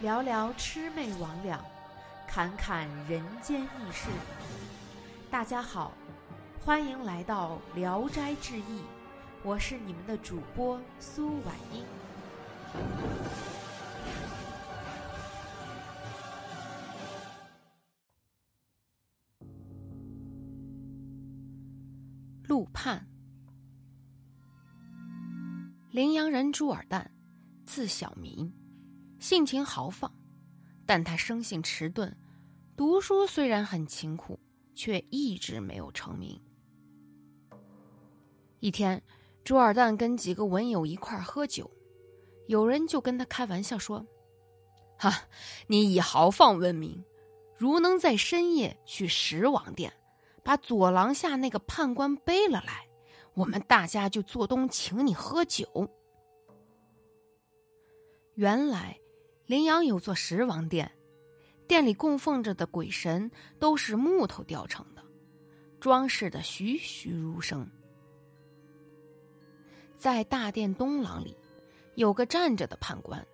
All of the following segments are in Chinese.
聊聊魑魅魍魉，侃侃人间轶事。大家好，欢迎来到《聊斋志异》，我是你们的主播苏婉英。陆判，临阳人朱尔旦，字小民。性情豪放，但他生性迟钝，读书虽然很勤苦，却一直没有成名。一天，朱尔旦跟几个文友一块喝酒，有人就跟他开玩笑说：“哈，你以豪放闻名，如能在深夜去十王殿，把左廊下那个判官背了来，我们大家就做东请你喝酒。”原来。临阳有座十王殿，殿里供奉着的鬼神都是木头雕成的，装饰的栩栩如生。在大殿东廊里，有个站着的判官，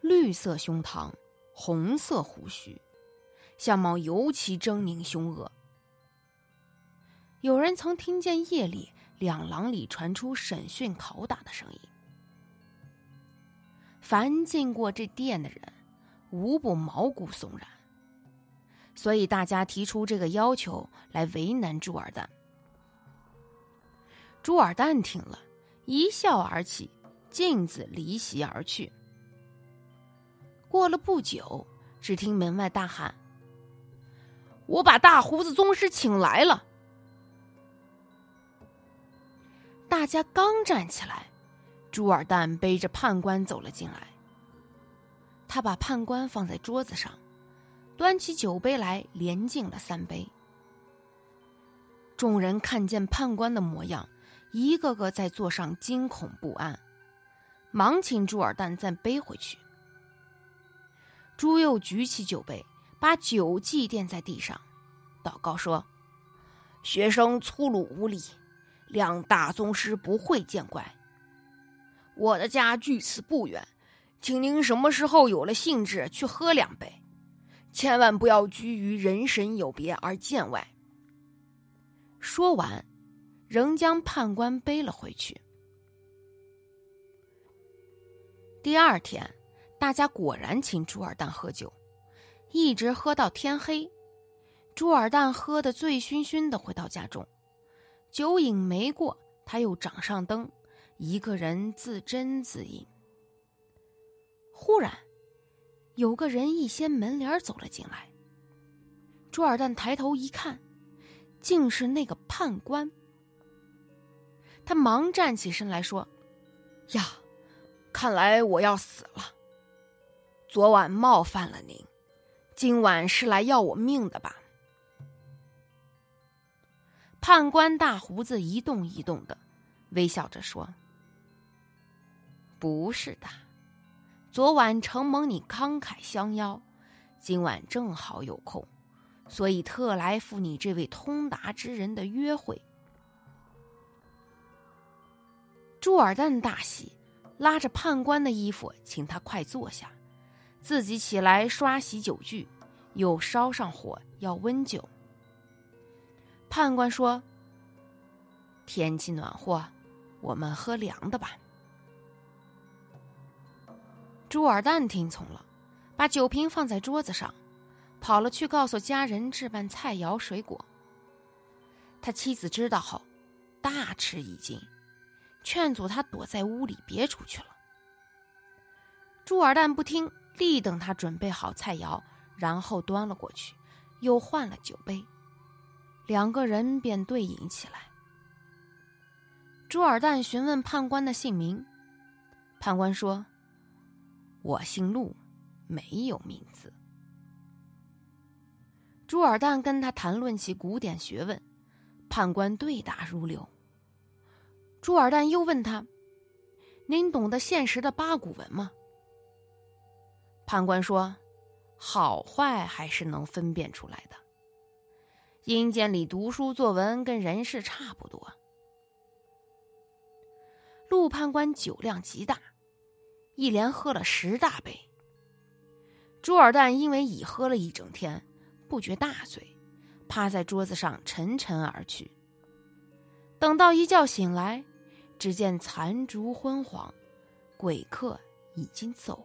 绿色胸膛，红色胡须，相貌尤其狰狞凶恶。有人曾听见夜里两廊里传出审讯拷打的声音。凡进过这殿的人，无不毛骨悚然。所以大家提出这个要求来为难朱尔旦。朱尔旦听了一笑而起，径自离席而去。过了不久，只听门外大喊：“我把大胡子宗师请来了！”大家刚站起来。朱尔旦背着判官走了进来。他把判官放在桌子上，端起酒杯来，连敬了三杯。众人看见判官的模样，一个个在座上惊恐不安，忙请朱尔旦再背回去。朱又举起酒杯，把酒祭奠在地上，祷告说：“学生粗鲁无礼，两大宗师不会见怪。”我的家距此不远，请您什么时候有了兴致去喝两杯，千万不要拘于人神有别而见外。说完，仍将判官背了回去。第二天，大家果然请朱尔旦喝酒，一直喝到天黑。朱尔旦喝得醉醺醺的回到家中，酒瘾没过，他又掌上灯。一个人自斟自饮。忽然，有个人一掀门帘走了进来。朱尔旦抬头一看，竟是那个判官。他忙站起身来说：“呀，看来我要死了。昨晚冒犯了您，今晚是来要我命的吧？”判官大胡子一动一动的，微笑着说。不是的，昨晚承蒙你慷慨相邀，今晚正好有空，所以特来赴你这位通达之人的约会。朱尔旦大喜，拉着判官的衣服，请他快坐下，自己起来刷洗酒具，又烧上火要温酒。判官说：“天气暖和，我们喝凉的吧。”朱尔旦听从了，把酒瓶放在桌子上，跑了去告诉家人置办菜肴水果。他妻子知道后，大吃一惊，劝阻他躲在屋里别出去了。朱尔旦不听，立等他准备好菜肴，然后端了过去，又换了酒杯，两个人便对饮起来。朱尔旦询问判官的姓名，判官说。我姓陆，没有名字。朱尔旦跟他谈论起古典学问，判官对答如流。朱尔旦又问他：“您懂得现实的八股文吗？”判官说：“好坏还是能分辨出来的。阴间里读书作文跟人世差不多。”陆判官酒量极大，一连喝了十大杯。朱尔旦因为已喝了一整天，不觉大醉，趴在桌子上沉沉而去。等到一觉醒来，只见残烛昏黄，鬼客已经走